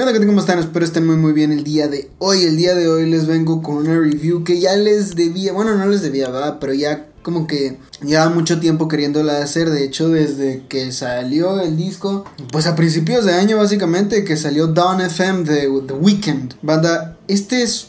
¿Qué onda? ¿Cómo están? Espero estén muy muy bien el día de hoy. El día de hoy les vengo con una review que ya les debía, bueno, no les debía, ¿verdad? Pero ya como que lleva mucho tiempo queriéndola hacer. De hecho, desde que salió el disco, pues a principios de año básicamente, que salió Dawn FM de The Weeknd. Banda, este es,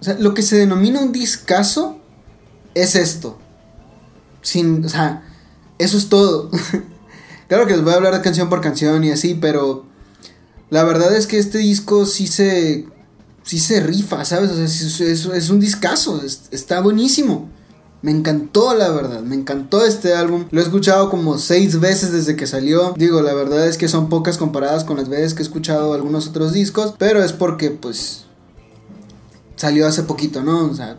o sea, lo que se denomina un discazo es esto. Sin, o sea, eso es todo. claro que les voy a hablar de canción por canción y así, pero la verdad es que este disco sí se. Sí se rifa, ¿sabes? O sea, es, un discazo. está buenísimo. Me encantó, la verdad. Me encantó este álbum. Lo he escuchado como seis veces desde que salió. Digo, la verdad es que son pocas comparadas con las veces que he escuchado algunos otros discos. Pero es porque, pues. Salió hace poquito, ¿no? O sea,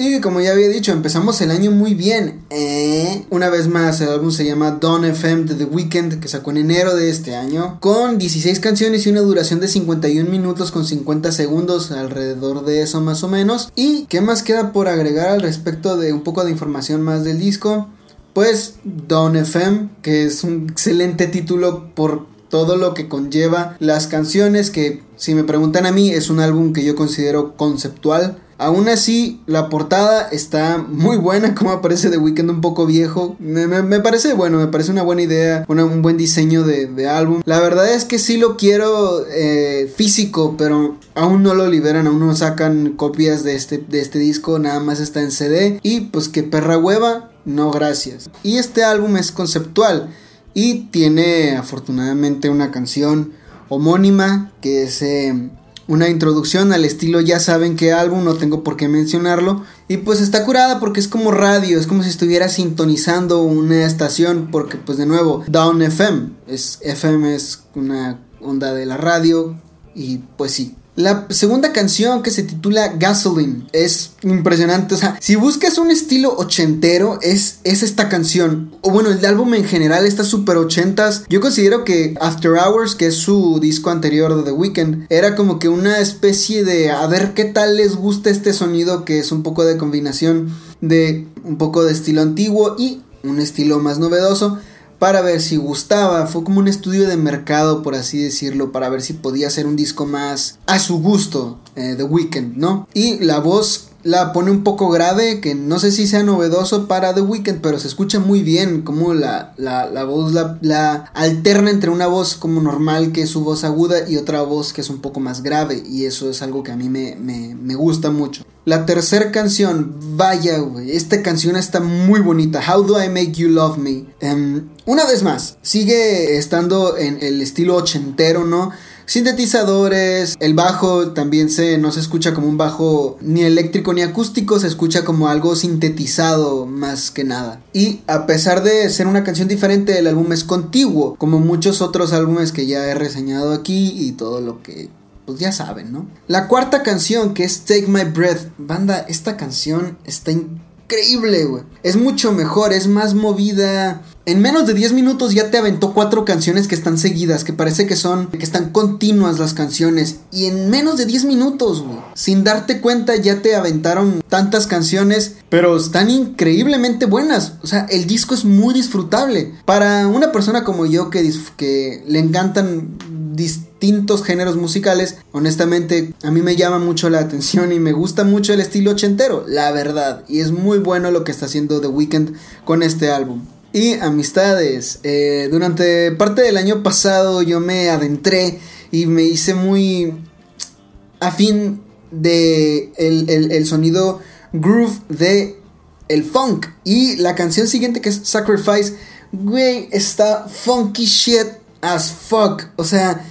y como ya había dicho, empezamos el año muy bien. ¿eh? Una vez más, el álbum se llama Dawn FM de The Weeknd, que sacó en enero de este año, con 16 canciones y una duración de 51 minutos con 50 segundos, alrededor de eso más o menos. ¿Y qué más queda por agregar al respecto de un poco de información más del disco? Pues Dawn FM, que es un excelente título por todo lo que conlleva las canciones, que si me preguntan a mí es un álbum que yo considero conceptual Aún así, la portada está muy buena, como aparece The Weeknd un poco viejo. Me, parece bueno, me parece una buena idea, un buen diseño de, álbum. La verdad es que sí lo quiero eh, físico, pero aún no lo liberan, aún no sacan copias de este, de este disco, nada más está en CD. Y pues que perra hueva, no gracias. Y este álbum es conceptual y tiene afortunadamente una canción homónima que es... Una introducción al estilo ya saben qué álbum, no tengo por qué mencionarlo. Y pues está curada porque es como radio, es como si estuviera sintonizando una estación, porque pues de nuevo, Down FM, es, FM es una onda de la radio y pues sí, la segunda canción que se titula Gasoline es impresionante. O sea, si buscas un estilo ochentero, es, es esta canción. O bueno, el álbum en general está súper ochentas. Yo considero que After Hours, que es su disco anterior de The Weeknd, era como que una especie de a ver qué tal les gusta este sonido, que es un poco de combinación de un poco de estilo antiguo y un estilo más novedoso para ver si gustaba. Fue como un estudio de mercado, por así decirlo, para ver si podía ser un disco más a su gusto, eh, The Weeknd, ¿no? Y la voz la pone un poco grave, que no sé si sea novedoso para The Weeknd, pero se escucha muy bien como la, la, voz la, alterna entre una voz como normal, que es su voz aguda, y otra voz que es un poco más grave, y eso es algo que a mí me, me, gusta mucho. La tercera canción, vaya, güey, esta canción está muy bonita, How Do I Make You Love Me. Em, una vez más, sigue estando en el estilo ochentero, ¿no? Sintetizadores, el bajo también se no se escucha como un bajo ni eléctrico ni acústico, se escucha como algo sintetizado más que nada. Y a pesar de ser una canción diferente, el álbum es contiguo, como muchos otros álbumes que ya he reseñado aquí y todo lo que pues ya saben, ¿no? La cuarta canción que es Take My Breath, banda, esta canción está increíble, güey. Es mucho mejor, es más movida, en menos de 10 minutos ya te aventó cuatro canciones que están seguidas, que parece que son, que están continuas las canciones. Y en menos de 10 minutos. Sin darte cuenta ya te aventaron tantas canciones, pero están increíblemente buenas. O sea, el disco es muy disfrutable. Para una persona como yo que, que le encantan distintos géneros musicales, honestamente a mí me llama mucho la atención y me gusta mucho el estilo ochentero, la verdad. Y es muy bueno lo que está haciendo The Weeknd con este álbum. Y amistades. Eh, durante parte del año pasado yo me adentré y me hice muy afín de el, sonido groove de el funk. Y la canción siguiente que es Sacrifice, güey, está funky shit as fuck. O sea,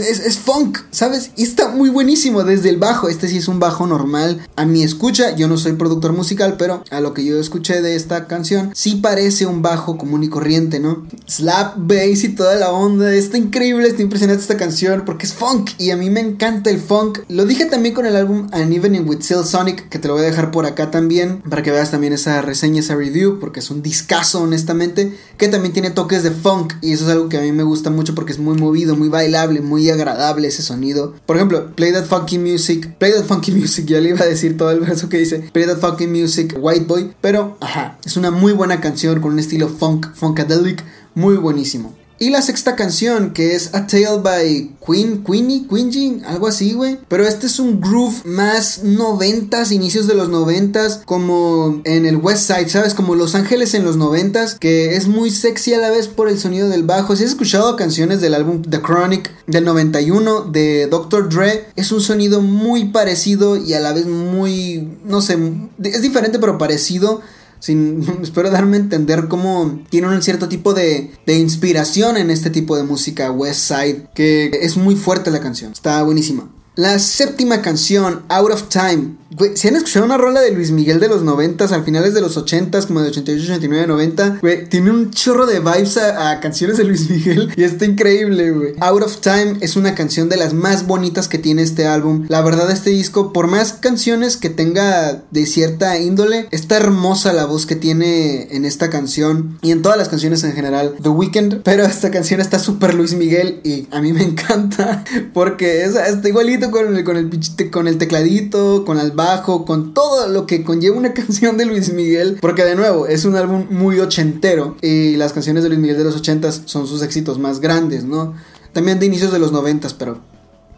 es, funk, ¿sabes? Y está muy buenísimo desde el bajo. Este sí es un bajo normal. A mi escucha, yo no soy productor musical, pero a lo que yo escuché de esta canción, sí parece un bajo común y corriente, ¿no? Slap bass y toda la onda. Está increíble, está impresionante esta canción porque es funk y a mí me encanta el funk. Lo dije también con el álbum An Evening with Silk Sonic, que te lo voy a dejar por acá también para que veas también esa reseña, esa review, porque es un discazo, honestamente, que también tiene toques de funk y eso es algo que a mí me gusta mucho porque es muy movido, muy bailable, muy agradable ese sonido. Por ejemplo, Play That Funky Music, Play That Funky Music, ya le iba a decir todo el verso que dice, Play That Funky Music, White Boy, pero ajá, es una muy buena canción con un estilo funk, funkadelic, muy buenísimo. Y la sexta canción, que es A Tale by Queen, Queenie, Queenie, algo así, güey. Pero este es un groove más noventas, inicios de los noventas, como en el West Side, ¿sabes? Como Los Ángeles en los noventas, que es muy sexy a la vez por el sonido del bajo. Si has escuchado canciones del álbum The Chronic del 91 de Dr. Dre, es un sonido muy parecido y a la vez muy, no sé, es diferente pero parecido sin, espero darme a entender cómo tiene un cierto tipo de, de inspiración en este tipo de música West Side, que es muy fuerte la canción, está buenísima. La séptima canción, Out of Time. Güey, si han escuchado una rola de Luis Miguel de los 90 al finales de los 80 como de 88, 89, 90, güey, tiene un chorro de vibes a, canciones de Luis Miguel y está increíble, güey. Out of Time es una canción de las más bonitas que tiene este álbum. La verdad, este disco, por más canciones que tenga de cierta índole, está hermosa la voz que tiene en esta canción y en todas las canciones en general. The Weeknd, pero esta canción está súper Luis Miguel y a mí me encanta porque es, está igualito con el, con el, con el tecladito, con el bajo, con todo lo que conlleva una canción de Luis Miguel. Porque de nuevo, es un álbum muy ochentero. Y las canciones de Luis Miguel de los ochentas son sus éxitos más grandes, ¿no? También de inicios de los noventas, pero...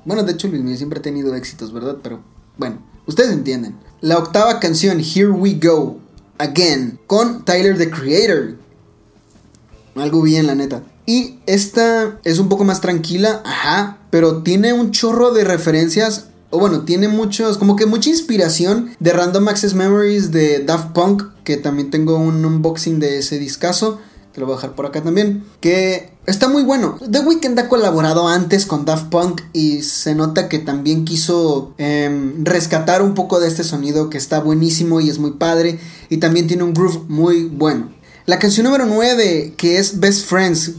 Bueno, de hecho Luis Miguel siempre ha tenido éxitos, ¿verdad? Pero bueno, ustedes entienden. La octava canción, Here We Go, Again, con Tyler the Creator. Algo bien, la neta. Y esta es un poco más tranquila, ajá, pero tiene un chorro de referencias. O bueno, tiene muchos, como que mucha inspiración de Random Access Memories de Daft Punk, que también tengo un unboxing de ese discazo, que lo voy a dejar por acá también, que está muy bueno. The Weeknd ha colaborado antes con Daft Punk y se nota que también quiso em, rescatar un poco de este sonido que está buenísimo y es muy padre y también tiene un groove muy bueno. La canción número 9, que es Best Friends,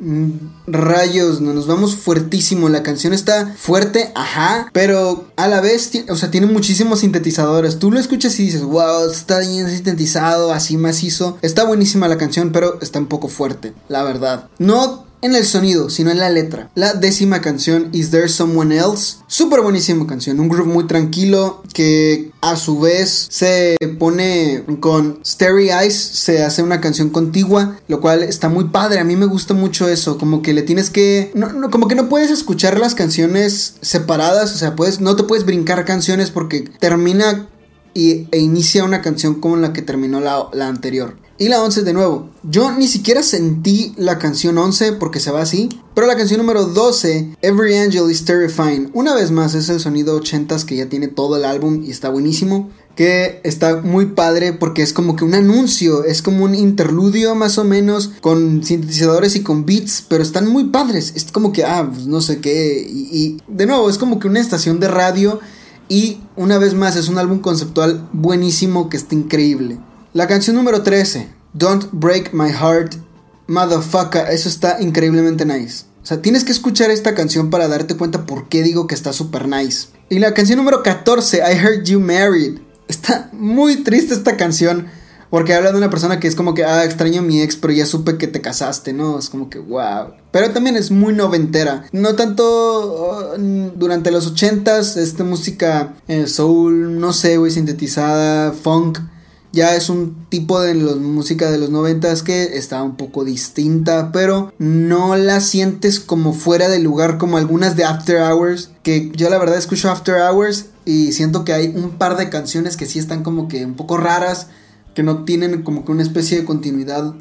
Mm, rayos, nos vamos fuertísimo. La canción está fuerte, ajá, pero a la vez, o sea, tiene muchísimos sintetizadores. Tú lo escuchas y dices, wow, está bien sintetizado, así macizo. Está buenísima la canción, pero está un poco fuerte, la verdad. No en el sonido, sino en la letra. La décima canción, Is There Someone Else? Súper buenísima canción, un groove muy tranquilo que a su vez se pone con Starry Eyes, se hace una canción contigua, lo cual está muy padre, a mí me gusta mucho eso, como que le tienes que, como que no puedes escuchar las canciones separadas, o sea, puedes, no te puedes brincar canciones porque termina y, e inicia una canción como la que terminó la anterior. Y la 11 de nuevo. Yo ni siquiera sentí la canción 11 porque se va así. Pero la canción número 12, Every Angel is Terrifying. Una vez más es el sonido 80s que ya tiene todo el álbum y está buenísimo. Que está muy padre porque es como que un anuncio, es como un interludio más o menos con sintetizadores y con beats, pero están muy padres. Es como que, ah, pues no sé qué. Y, y de nuevo, es como que una estación de radio. Y una vez más es un álbum conceptual buenísimo que está increíble. La canción número 13, Don't Break My Heart, Motherfucker, eso está increíblemente nice. O sea, tienes que escuchar esta canción para darte cuenta por qué digo que está super nice. Y la canción número 14, I Heard You Married. Está muy triste esta canción. Porque habla de una persona que es como que, ah, extraño a mi ex, pero ya supe que te casaste, ¿no? Es como que, wow. Pero también es muy noventera. No tanto oh, durante los ochentas, esta música eh, soul, no sé, güey, sintetizada, funk ya es un tipo de música de los noventas que está un poco distinta, pero no la sientes como fuera de lugar como algunas de After Hours, que yo la verdad escucho After Hours y siento que hay un par de canciones que sí están como que un poco raras, que no tienen como que una especie de continuidad.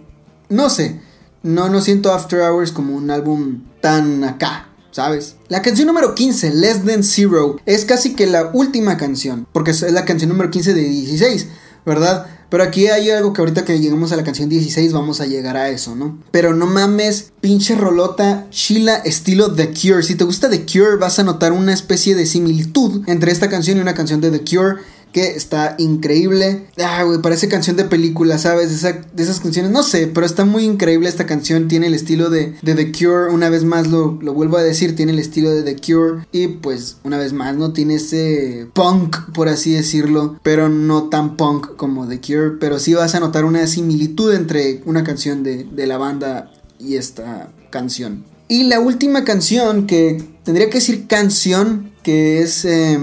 No sé, no, no siento After Hours como un álbum tan acá. ¿sabes? La canción número 15, Less Than Zero, es casi que la última canción, porque es la canción número 15 de 16. ¿Verdad? Pero aquí hay algo que ahorita que lleguemos a la canción 16 vamos a llegar a eso, ¿no? Pero no mames, pinche rolota, chila estilo The Cure. Si te gusta The Cure vas a notar una especie de similitud entre esta canción y una canción de The Cure que está increíble. Ah, güey, parece canción de película, ¿sabes? De, esas canciones, no sé, pero está muy increíble esta canción. Tiene el estilo de, The Cure, una vez más lo, lo, vuelvo a decir, tiene el estilo de The Cure. Y pues, una vez más, ¿no? Tiene ese punk, por así decirlo, pero no tan punk como The Cure. Pero sí vas a notar una similitud entre una canción de, de la banda y esta canción. Y la última canción que tendría que decir canción, que es... Eh,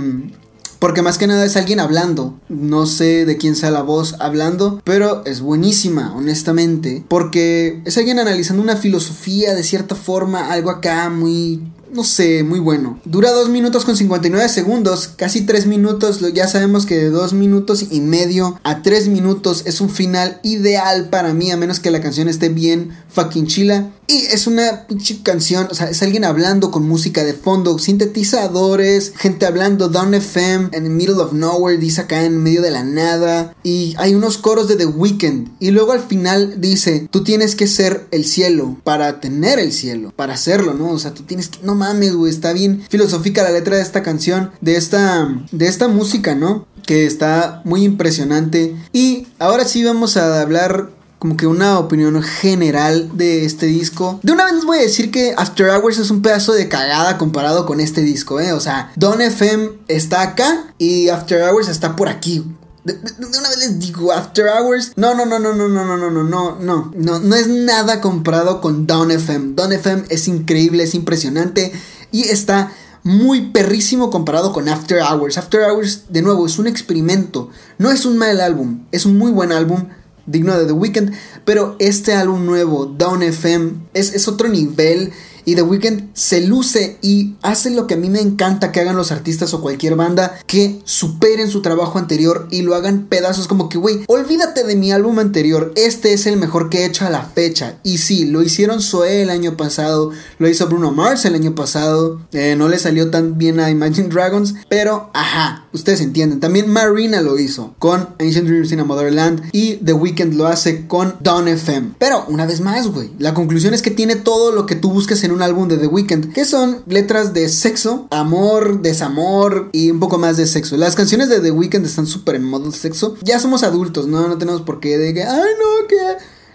porque más que nada es alguien hablando. No sé de quién sea la voz hablando, pero es buenísima, honestamente, porque es alguien analizando una filosofía de cierta forma, algo acá muy no sé, muy bueno. Dura 2 minutos con 59 segundos, casi 3 minutos. Ya sabemos que de 2 minutos y medio a 3 minutos es un final ideal para mí, a menos que la canción esté bien fucking chila. Y es una canción, o sea, es alguien hablando con música de fondo, sintetizadores, gente hablando, Down FM, en the middle of nowhere, dice acá en medio de la nada. Y hay unos coros de The Weeknd. Y luego al final dice, tú tienes que ser el cielo para tener el cielo, para hacerlo, ¿no? O sea, tú tienes que, mames, güey, está bien filosófica la letra de esta canción, de esta, de esta música, ¿no? Que está muy impresionante. Y ahora sí vamos a hablar como que una opinión general de este disco. De una vez voy a decir que After Hours es un pedazo de cagada comparado con este disco, ¿eh? O sea, Don FM está acá y After Hours está por aquí. De, una vez les digo, After Hours. No, no, no, no, no, no, no, no, no, no, no, no, no es nada comparado con Don FM. Don FM es increíble, es impresionante y está muy perrísimo comparado con After Hours. After Hours, de nuevo, es un experimento. No es un mal álbum, es un muy buen álbum digno de The Weeknd, pero este álbum nuevo, Down FM, es, es otro nivel y The Weeknd se luce y hace lo que a mí me encanta que hagan los artistas o cualquier banda, que superen su trabajo anterior y lo hagan pedazos como que, güey, olvídate de mi álbum anterior, este es el mejor que he hecho a la fecha. Y sí, lo hicieron Zoe el año pasado, lo hizo Bruno Mars el año pasado, eh, no le salió tan bien a Imagine Dragons, pero ajá, ustedes entienden. También Marina lo hizo con Ancient Dreams in a Motherland y The Weeknd lo hace con Dawn FM. Pero una vez más, güey, la conclusión es que tiene todo lo que tú busques en un álbum de The Weeknd, que son letras de sexo, amor, desamor y un poco más de sexo. Las canciones de The Weeknd están súper en modo sexo. Ya somos adultos, ¿no? No tenemos por qué de que, ay, no, que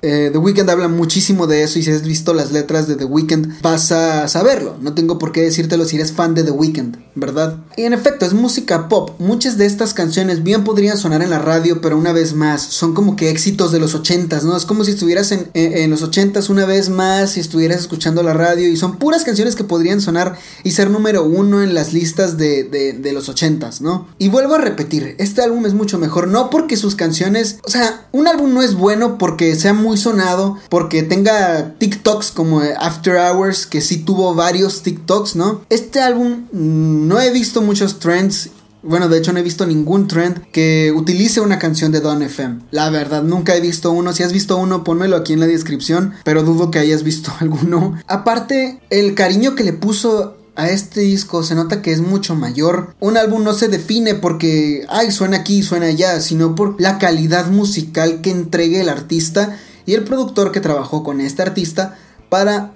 eh, The Weeknd habla muchísimo de eso y si has visto las letras de The Weeknd vas a saberlo. No tengo por qué decírtelo si eres fan de The Weeknd, ¿verdad? Y en efecto, es música pop. Muchas de estas canciones bien podrían sonar en la radio, pero una vez más, son como que éxitos de los ochentas, ¿no? Es como si estuvieras en, en, los ochentas una vez más y estuvieras escuchando la radio y son puras canciones que podrían sonar y ser número uno en las listas de, de, de los ochentas, ¿no? Y vuelvo a repetir, este álbum es mucho mejor, no porque sus canciones, o sea, un álbum no es bueno porque sea muy muy sonado porque tenga TikToks como After Hours, que sí tuvo varios TikToks, ¿no? Este álbum mm, no he visto muchos trends bueno, de hecho no he visto ningún trend que utilice una canción de Don FM. La verdad, nunca he visto uno. Si has visto uno, pónmelo aquí en la descripción. Pero dudo que hayas visto alguno. Aparte, el cariño que le puso a este disco se nota que es mucho mayor. Un álbum no se define porque, ay, suena aquí, suena allá, sino por la calidad musical que entregue el artista y el productor que trabajó con este artista para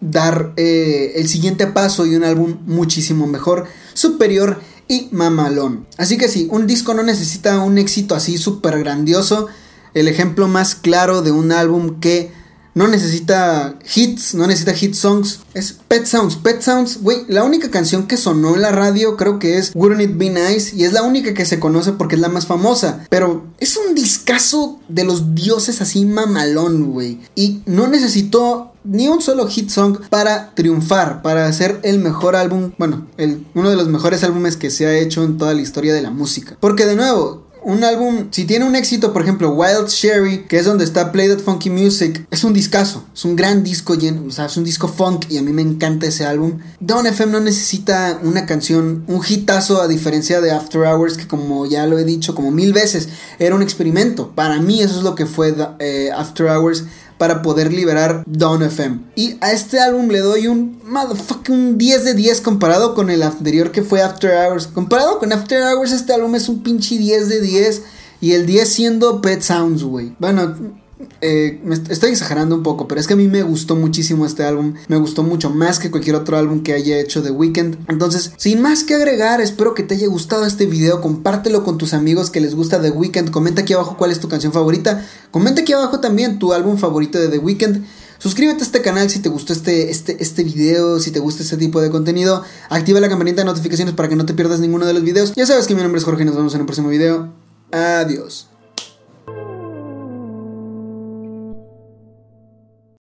dar eh, el siguiente paso y un álbum muchísimo mejor, superior y mamalón. Así que sí, un disco no necesita un éxito así súper grandioso. El ejemplo más claro de un álbum que no necesita hits, no necesita hit songs. Es Pet Sounds. Pet Sounds, güey, la única canción que sonó en la radio creo que es Wouldn't It Be Nice. Y es la única que se conoce porque es la más famosa. Pero es un discazo de los dioses así mamalón, güey. Y no necesitó ni un solo hit song para triunfar, para hacer el mejor álbum, bueno, el, uno de los mejores álbumes que se ha hecho en toda la historia de la música. Porque de nuevo, un álbum, si tiene un éxito, por ejemplo, Wild Sherry, que es donde está Play That Funky Music, es un discazo, es un gran disco, o sea, es un disco funk y a mí me encanta ese álbum. Don FM no necesita una canción, un hitazo a diferencia de After Hours, que como ya lo he dicho como mil veces, era un experimento. Para mí eso es lo que fue eh, After Hours para poder liberar Dawn FM. Y a este álbum le doy un motherfucking 10 de 10 comparado con el anterior que fue After Hours. Comparado con After Hours, este álbum es un pinche 10 de 10. Y el 10 siendo Pet Sounds, güey. Bueno, eh, estoy exagerando un poco, pero es que a mí me gustó muchísimo este álbum. Me gustó mucho más que cualquier otro álbum que haya hecho The Weeknd. Entonces, sin más que agregar, espero que te haya gustado este video. Compártelo con tus amigos que les gusta The Weeknd. Comenta aquí abajo cuál es tu canción favorita. Comenta aquí abajo también tu álbum favorito de The Weeknd. Suscríbete a este canal si te gustó este, este, este video, si te gusta este tipo de contenido. Activa la campanita de notificaciones para que no te pierdas ninguno de los videos. Ya sabes que mi nombre es Jorge y nos vemos en el próximo video. Adiós.